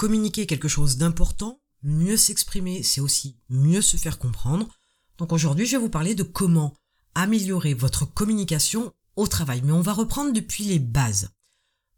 communiquer quelque chose d'important, mieux s'exprimer, c'est aussi mieux se faire comprendre. Donc aujourd'hui, je vais vous parler de comment améliorer votre communication au travail. Mais on va reprendre depuis les bases.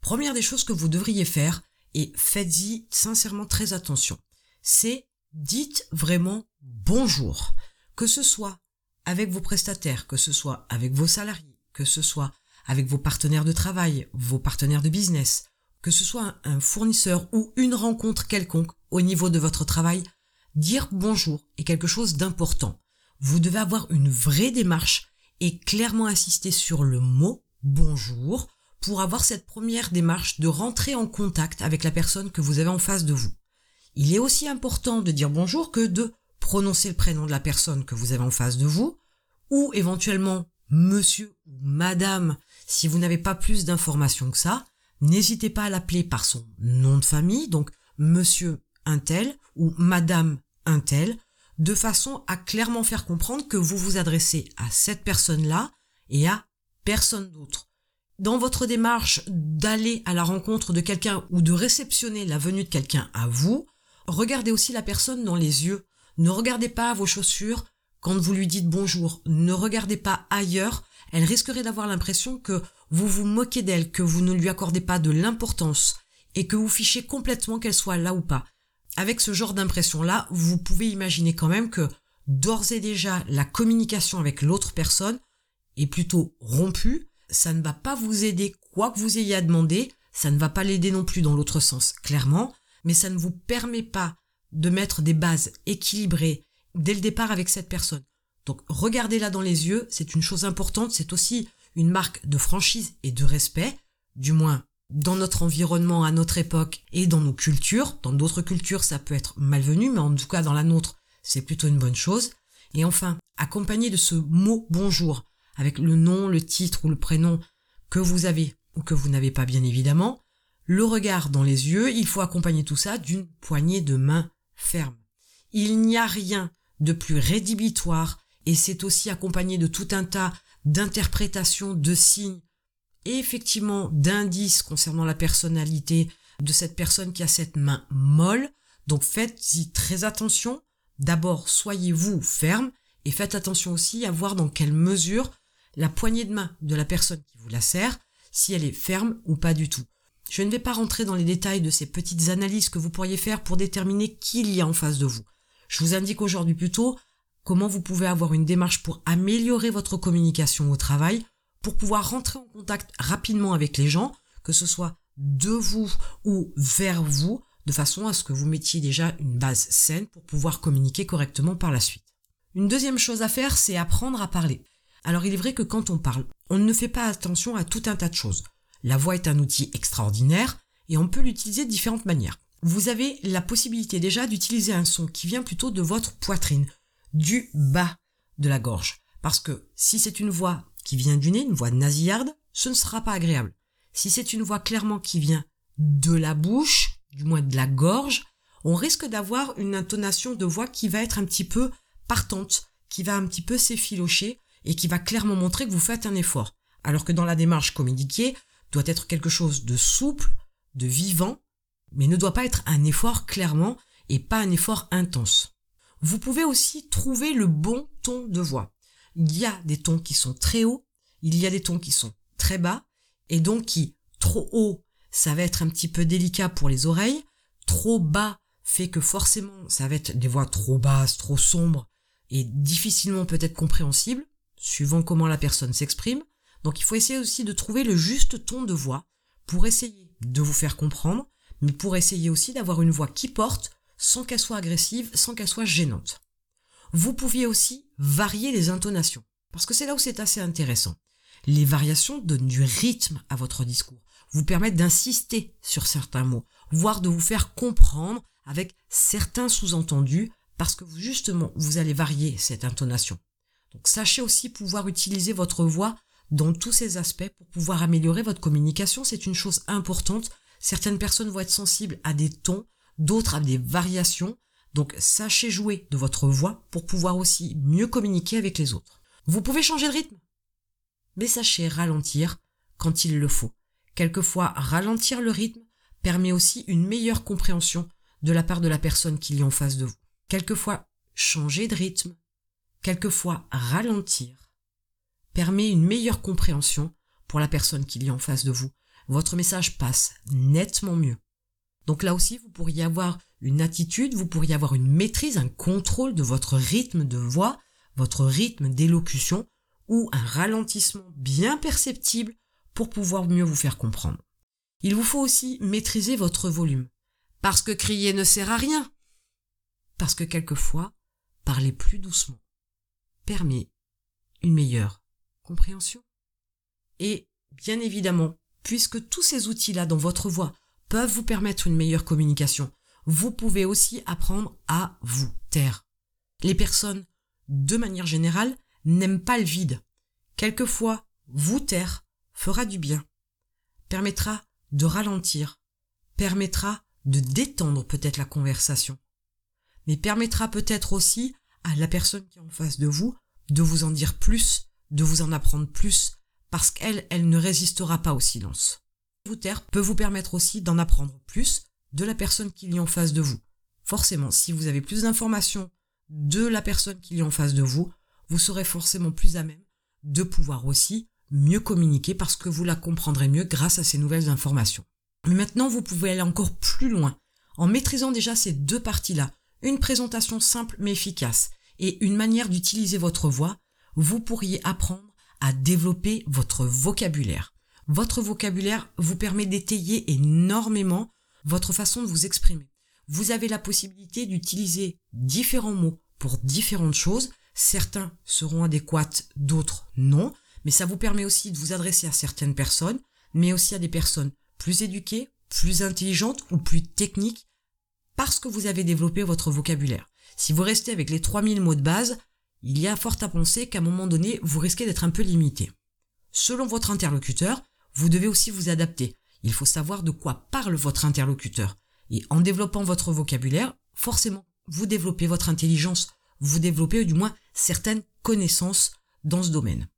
Première des choses que vous devriez faire, et faites-y sincèrement très attention, c'est dites vraiment bonjour. Que ce soit avec vos prestataires, que ce soit avec vos salariés, que ce soit avec vos partenaires de travail, vos partenaires de business, que ce soit un fournisseur ou une rencontre quelconque au niveau de votre travail, dire bonjour est quelque chose d'important. Vous devez avoir une vraie démarche et clairement insister sur le mot bonjour pour avoir cette première démarche de rentrer en contact avec la personne que vous avez en face de vous. Il est aussi important de dire bonjour que de prononcer le prénom de la personne que vous avez en face de vous, ou éventuellement monsieur ou madame si vous n'avez pas plus d'informations que ça. N'hésitez pas à l'appeler par son nom de famille, donc monsieur un tel ou madame un tel, de façon à clairement faire comprendre que vous vous adressez à cette personne-là et à personne d'autre. Dans votre démarche d'aller à la rencontre de quelqu'un ou de réceptionner la venue de quelqu'un à vous, regardez aussi la personne dans les yeux. Ne regardez pas vos chaussures quand vous lui dites bonjour. Ne regardez pas ailleurs. Elle risquerait d'avoir l'impression que vous vous moquez d'elle, que vous ne lui accordez pas de l'importance et que vous fichez complètement qu'elle soit là ou pas. Avec ce genre d'impression-là, vous pouvez imaginer quand même que d'ores et déjà la communication avec l'autre personne est plutôt rompue, ça ne va pas vous aider quoi que vous ayez à demander, ça ne va pas l'aider non plus dans l'autre sens, clairement, mais ça ne vous permet pas de mettre des bases équilibrées dès le départ avec cette personne. Donc regardez-la dans les yeux, c'est une chose importante, c'est aussi une marque de franchise et de respect, du moins dans notre environnement à notre époque et dans nos cultures. Dans d'autres cultures, ça peut être malvenu, mais en tout cas dans la nôtre, c'est plutôt une bonne chose. Et enfin, accompagné de ce mot bonjour, avec le nom, le titre ou le prénom que vous avez ou que vous n'avez pas bien évidemment, le regard dans les yeux, il faut accompagner tout ça d'une poignée de main ferme. Il n'y a rien de plus rédhibitoire et c'est aussi accompagné de tout un tas d'interprétations, de signes et effectivement d'indices concernant la personnalité de cette personne qui a cette main molle. Donc faites-y très attention. D'abord, soyez-vous ferme et faites attention aussi à voir dans quelle mesure la poignée de main de la personne qui vous la serre, si elle est ferme ou pas du tout. Je ne vais pas rentrer dans les détails de ces petites analyses que vous pourriez faire pour déterminer qui il y a en face de vous. Je vous indique aujourd'hui plutôt comment vous pouvez avoir une démarche pour améliorer votre communication au travail pour pouvoir rentrer en contact rapidement avec les gens, que ce soit de vous ou vers vous, de façon à ce que vous mettiez déjà une base saine pour pouvoir communiquer correctement par la suite. Une deuxième chose à faire, c'est apprendre à parler. Alors il est vrai que quand on parle, on ne fait pas attention à tout un tas de choses. La voix est un outil extraordinaire et on peut l'utiliser de différentes manières. Vous avez la possibilité déjà d'utiliser un son qui vient plutôt de votre poitrine, du bas de la gorge. Parce que si c'est une voix qui vient du nez, une voix nasillarde, ce ne sera pas agréable. Si c'est une voix clairement qui vient de la bouche, du moins de la gorge, on risque d'avoir une intonation de voix qui va être un petit peu partante, qui va un petit peu s'effilocher et qui va clairement montrer que vous faites un effort. Alors que dans la démarche communiquée, doit être quelque chose de souple, de vivant, mais ne doit pas être un effort clairement et pas un effort intense. Vous pouvez aussi trouver le bon ton de voix il y a des tons qui sont très hauts, il y a des tons qui sont très bas, et donc qui, trop haut, ça va être un petit peu délicat pour les oreilles, trop bas fait que forcément ça va être des voix trop basses, trop sombres, et difficilement peut-être compréhensibles, suivant comment la personne s'exprime. Donc il faut essayer aussi de trouver le juste ton de voix pour essayer de vous faire comprendre, mais pour essayer aussi d'avoir une voix qui porte sans qu'elle soit agressive, sans qu'elle soit gênante. Vous pouviez aussi varier les intonations, parce que c'est là où c'est assez intéressant. Les variations donnent du rythme à votre discours, vous permettent d'insister sur certains mots, voire de vous faire comprendre avec certains sous-entendus, parce que justement, vous allez varier cette intonation. Donc sachez aussi pouvoir utiliser votre voix dans tous ces aspects pour pouvoir améliorer votre communication, c'est une chose importante. Certaines personnes vont être sensibles à des tons, d'autres à des variations, donc sachez jouer de votre voix pour pouvoir aussi mieux communiquer avec les autres. Vous pouvez changer de rythme, mais sachez ralentir quand il le faut. Quelquefois, ralentir le rythme permet aussi une meilleure compréhension de la part de la personne qui est en face de vous. Quelquefois, changer de rythme, quelquefois ralentir, permet une meilleure compréhension pour la personne qui est en face de vous. Votre message passe nettement mieux. Donc là aussi, vous pourriez avoir une attitude, vous pourriez avoir une maîtrise, un contrôle de votre rythme de voix, votre rythme d'élocution, ou un ralentissement bien perceptible pour pouvoir mieux vous faire comprendre. Il vous faut aussi maîtriser votre volume. Parce que crier ne sert à rien. Parce que quelquefois, parler plus doucement permet une meilleure compréhension. Et bien évidemment, puisque tous ces outils-là dans votre voix peuvent vous permettre une meilleure communication, vous pouvez aussi apprendre à vous taire. Les personnes, de manière générale, n'aiment pas le vide. Quelquefois, vous taire fera du bien, permettra de ralentir, permettra de détendre peut-être la conversation, mais permettra peut-être aussi à la personne qui est en face de vous de vous en dire plus, de vous en apprendre plus, parce qu'elle, elle ne résistera pas au silence. Peut vous permettre aussi d'en apprendre plus de la personne qui est en face de vous. Forcément, si vous avez plus d'informations de la personne qui est en face de vous, vous serez forcément plus à même de pouvoir aussi mieux communiquer parce que vous la comprendrez mieux grâce à ces nouvelles informations. Mais maintenant, vous pouvez aller encore plus loin en maîtrisant déjà ces deux parties-là, une présentation simple mais efficace et une manière d'utiliser votre voix, vous pourriez apprendre à développer votre vocabulaire. Votre vocabulaire vous permet d'étayer énormément votre façon de vous exprimer. Vous avez la possibilité d'utiliser différents mots pour différentes choses. Certains seront adéquats, d'autres non mais ça vous permet aussi de vous adresser à certaines personnes, mais aussi à des personnes plus éduquées, plus intelligentes ou plus techniques, parce que vous avez développé votre vocabulaire. Si vous restez avec les 3000 mots de base, il y a fort à penser qu'à un moment donné, vous risquez d'être un peu limité. Selon votre interlocuteur, vous devez aussi vous adapter. Il faut savoir de quoi parle votre interlocuteur. Et en développant votre vocabulaire, forcément, vous développez votre intelligence, vous développez du moins certaines connaissances dans ce domaine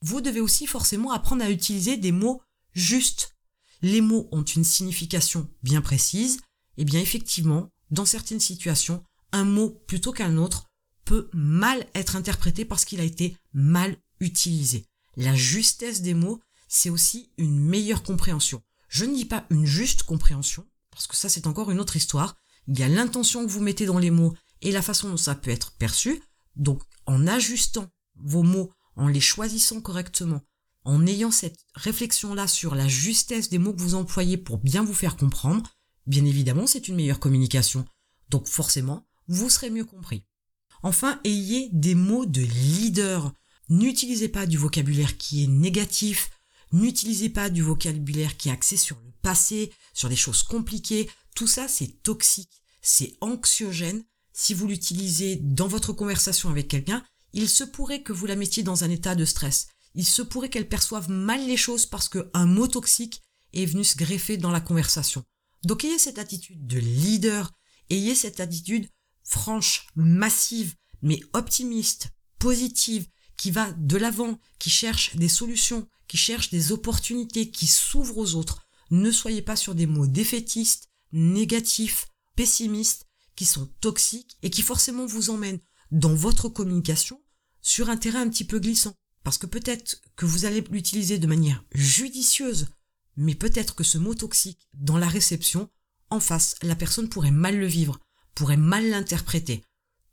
vous devez aussi forcément apprendre à utiliser des mots justes. Les mots ont une signification bien précise, et bien effectivement, dans certaines situations, un mot plutôt qu'un autre peut mal être interprété parce qu'il a été mal utilisé. La justesse des mots, c'est aussi une meilleure compréhension. Je ne dis pas une juste compréhension, parce que ça c'est encore une autre histoire. Il y a l'intention que vous mettez dans les mots et la façon dont ça peut être perçu. Donc en ajustant vos mots en les choisissant correctement, en ayant cette réflexion-là sur la justesse des mots que vous employez pour bien vous faire comprendre, bien évidemment, c'est une meilleure communication. Donc forcément, vous serez mieux compris. Enfin, ayez des mots de leader. N'utilisez pas du vocabulaire qui est négatif, n'utilisez pas du vocabulaire qui est axé sur le passé, sur des choses compliquées. Tout ça, c'est toxique, c'est anxiogène. Si vous l'utilisez dans votre conversation avec quelqu'un, il se pourrait que vous la mettiez dans un état de stress. Il se pourrait qu'elle perçoive mal les choses parce qu'un mot toxique est venu se greffer dans la conversation. Donc ayez cette attitude de leader, ayez cette attitude franche, massive, mais optimiste, positive, qui va de l'avant, qui cherche des solutions, qui cherche des opportunités, qui s'ouvre aux autres. Ne soyez pas sur des mots défaitistes, négatifs, pessimistes, qui sont toxiques et qui forcément vous emmènent dans votre communication sur un terrain un petit peu glissant. Parce que peut-être que vous allez l'utiliser de manière judicieuse, mais peut-être que ce mot toxique, dans la réception, en face, la personne pourrait mal le vivre, pourrait mal l'interpréter.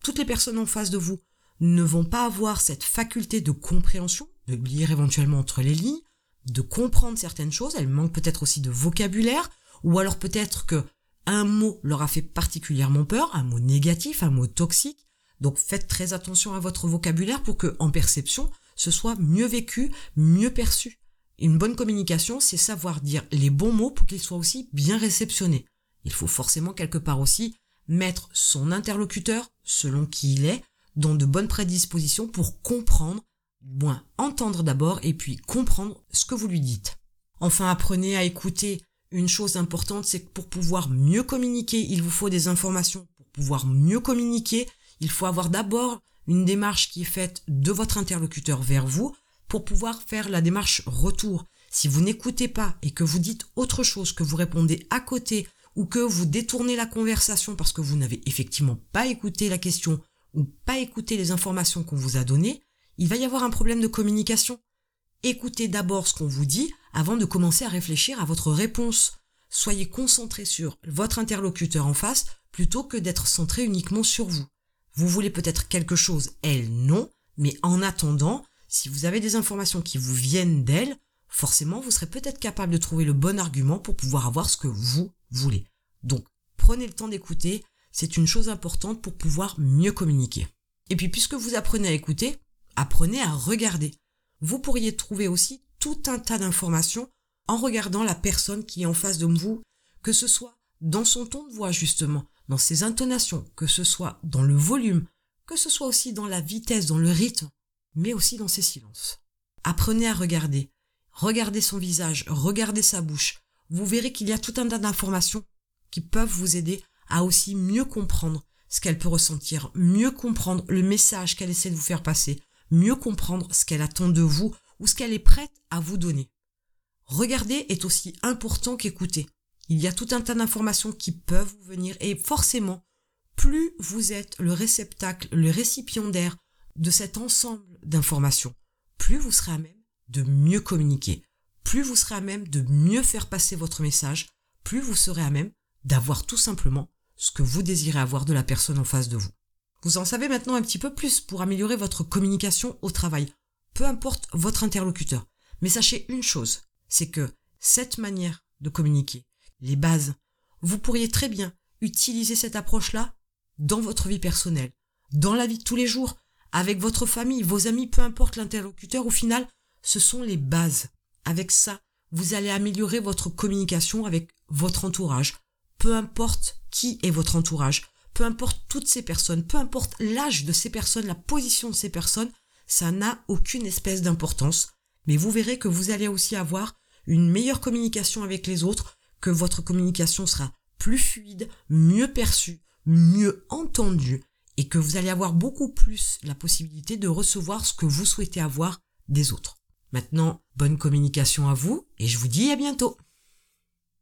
Toutes les personnes en face de vous ne vont pas avoir cette faculté de compréhension, de lire éventuellement entre les lignes, de comprendre certaines choses, elles manquent peut-être aussi de vocabulaire, ou alors peut-être que un mot leur a fait particulièrement peur, un mot négatif, un mot toxique, donc faites très attention à votre vocabulaire pour que, en perception, ce soit mieux vécu, mieux perçu. Une bonne communication, c'est savoir dire les bons mots pour qu'ils soient aussi bien réceptionnés. Il faut forcément quelque part aussi mettre son interlocuteur, selon qui il est, dans de bonnes prédispositions pour comprendre, moins entendre d'abord et puis comprendre ce que vous lui dites. Enfin, apprenez à écouter. Une chose importante, c'est que pour pouvoir mieux communiquer, il vous faut des informations. Pour pouvoir mieux communiquer, il faut avoir d'abord une démarche qui est faite de votre interlocuteur vers vous pour pouvoir faire la démarche retour. Si vous n'écoutez pas et que vous dites autre chose, que vous répondez à côté ou que vous détournez la conversation parce que vous n'avez effectivement pas écouté la question ou pas écouté les informations qu'on vous a données, il va y avoir un problème de communication. Écoutez d'abord ce qu'on vous dit avant de commencer à réfléchir à votre réponse. Soyez concentré sur votre interlocuteur en face plutôt que d'être centré uniquement sur vous. Vous voulez peut-être quelque chose, elle non, mais en attendant, si vous avez des informations qui vous viennent d'elle, forcément vous serez peut-être capable de trouver le bon argument pour pouvoir avoir ce que vous voulez. Donc, prenez le temps d'écouter, c'est une chose importante pour pouvoir mieux communiquer. Et puis, puisque vous apprenez à écouter, apprenez à regarder. Vous pourriez trouver aussi tout un tas d'informations en regardant la personne qui est en face de vous, que ce soit dans son ton de voix justement, dans ses intonations, que ce soit dans le volume, que ce soit aussi dans la vitesse, dans le rythme, mais aussi dans ses silences. Apprenez à regarder. Regardez son visage, regardez sa bouche. Vous verrez qu'il y a tout un tas d'informations qui peuvent vous aider à aussi mieux comprendre ce qu'elle peut ressentir, mieux comprendre le message qu'elle essaie de vous faire passer, mieux comprendre ce qu'elle attend de vous ou ce qu'elle est prête à vous donner. Regarder est aussi important qu'écouter. Il y a tout un tas d'informations qui peuvent vous venir et forcément, plus vous êtes le réceptacle, le récipiendaire de cet ensemble d'informations, plus vous serez à même de mieux communiquer, plus vous serez à même de mieux faire passer votre message, plus vous serez à même d'avoir tout simplement ce que vous désirez avoir de la personne en face de vous. Vous en savez maintenant un petit peu plus pour améliorer votre communication au travail, peu importe votre interlocuteur. Mais sachez une chose, c'est que cette manière de communiquer, les bases, vous pourriez très bien utiliser cette approche-là dans votre vie personnelle, dans la vie de tous les jours, avec votre famille, vos amis, peu importe l'interlocuteur, au final, ce sont les bases. Avec ça, vous allez améliorer votre communication avec votre entourage, peu importe qui est votre entourage, peu importe toutes ces personnes, peu importe l'âge de ces personnes, la position de ces personnes, ça n'a aucune espèce d'importance. Mais vous verrez que vous allez aussi avoir une meilleure communication avec les autres, que votre communication sera plus fluide, mieux perçue, mieux entendue, et que vous allez avoir beaucoup plus la possibilité de recevoir ce que vous souhaitez avoir des autres. Maintenant, bonne communication à vous, et je vous dis à bientôt